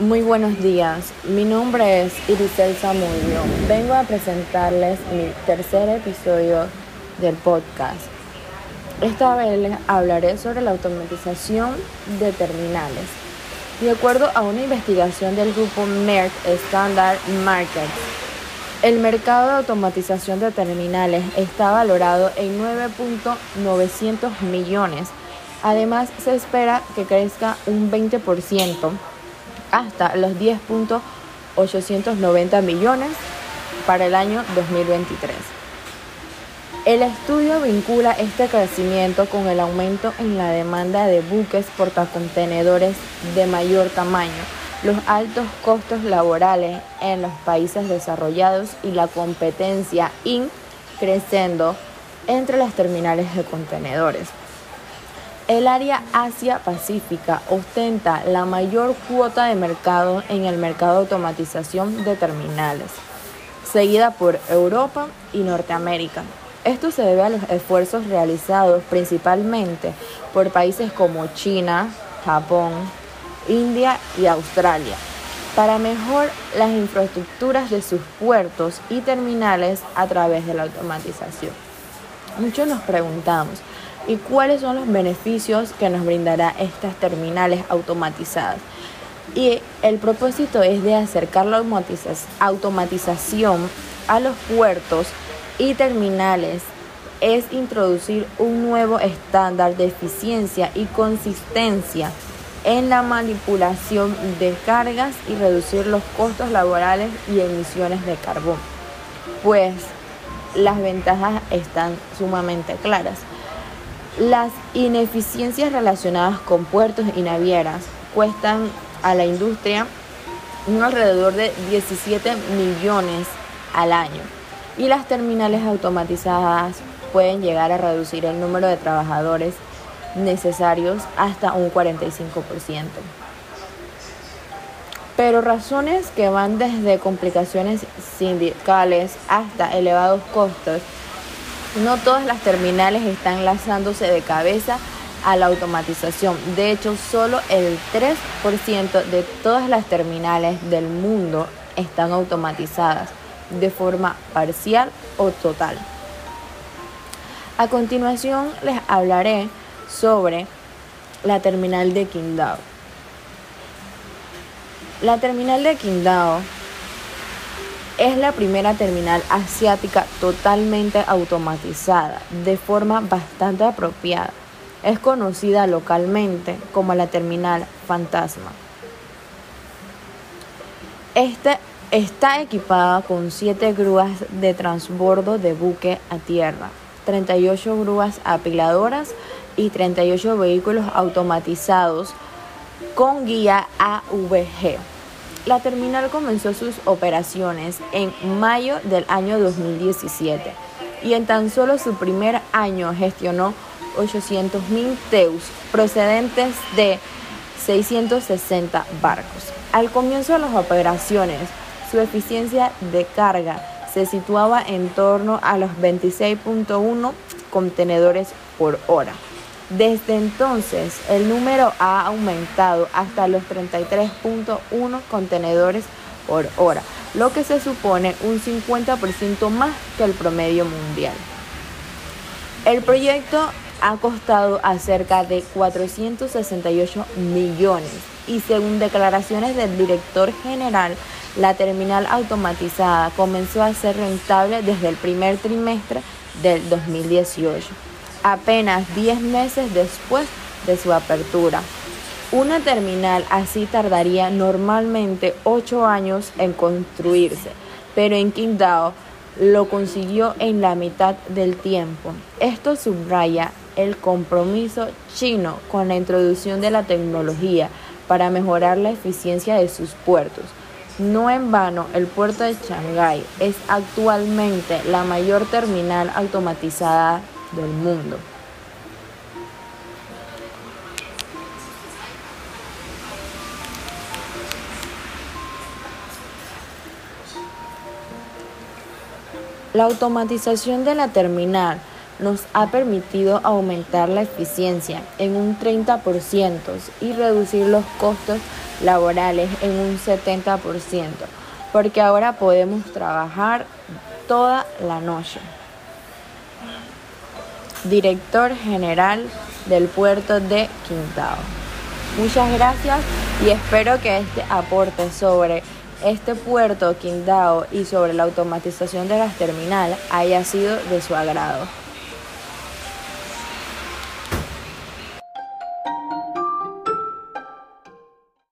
Muy buenos días, mi nombre es Irisel Zamudio. Vengo a presentarles mi tercer episodio del podcast. Esta vez les hablaré sobre la automatización de terminales. De acuerdo a una investigación del grupo Merck Standard Markets, el mercado de automatización de terminales está valorado en 9.900 millones. Además, se espera que crezca un 20% hasta los 10.890 millones para el año 2023. El estudio vincula este crecimiento con el aumento en la demanda de buques portacontenedores de mayor tamaño, los altos costos laborales en los países desarrollados y la competencia increciendo entre las terminales de contenedores. El área Asia-Pacífica ostenta la mayor cuota de mercado en el mercado de automatización de terminales, seguida por Europa y Norteamérica. Esto se debe a los esfuerzos realizados principalmente por países como China, Japón, India y Australia para mejorar las infraestructuras de sus puertos y terminales a través de la automatización. Muchos nos preguntamos, y cuáles son los beneficios que nos brindará estas terminales automatizadas. Y el propósito es de acercar la automatización a los puertos y terminales, es introducir un nuevo estándar de eficiencia y consistencia en la manipulación de cargas y reducir los costos laborales y emisiones de carbón. Pues las ventajas están sumamente claras. Las ineficiencias relacionadas con puertos y navieras cuestan a la industria un alrededor de 17 millones al año y las terminales automatizadas pueden llegar a reducir el número de trabajadores necesarios hasta un 45%. Pero razones que van desde complicaciones sindicales hasta elevados costos no todas las terminales están lanzándose de cabeza a la automatización. De hecho, solo el 3% de todas las terminales del mundo están automatizadas de forma parcial o total. A continuación les hablaré sobre la terminal de Qingdao. La terminal de Qingdao es la primera terminal asiática totalmente automatizada, de forma bastante apropiada. Es conocida localmente como la terminal fantasma. Este está equipada con 7 grúas de transbordo de buque a tierra, 38 grúas apiladoras y 38 vehículos automatizados con guía AVG. La terminal comenzó sus operaciones en mayo del año 2017 y en tan solo su primer año gestionó 800.000 TEUs procedentes de 660 barcos. Al comienzo de las operaciones, su eficiencia de carga se situaba en torno a los 26.1 contenedores por hora. Desde entonces, el número ha aumentado hasta los 33.1 contenedores por hora, lo que se supone un 50% más que el promedio mundial. El proyecto ha costado a cerca de 468 millones y según declaraciones del director general, la terminal automatizada comenzó a ser rentable desde el primer trimestre del 2018 apenas 10 meses después de su apertura. Una terminal así tardaría normalmente 8 años en construirse, pero en Qingdao lo consiguió en la mitad del tiempo. Esto subraya el compromiso chino con la introducción de la tecnología para mejorar la eficiencia de sus puertos. No en vano, el puerto de Shanghái es actualmente la mayor terminal automatizada del mundo. La automatización de la terminal nos ha permitido aumentar la eficiencia en un 30% y reducir los costos laborales en un 70%, porque ahora podemos trabajar toda la noche. Director General del Puerto de Quintao. Muchas gracias y espero que este aporte sobre este puerto Quintao y sobre la automatización de las terminales haya sido de su agrado.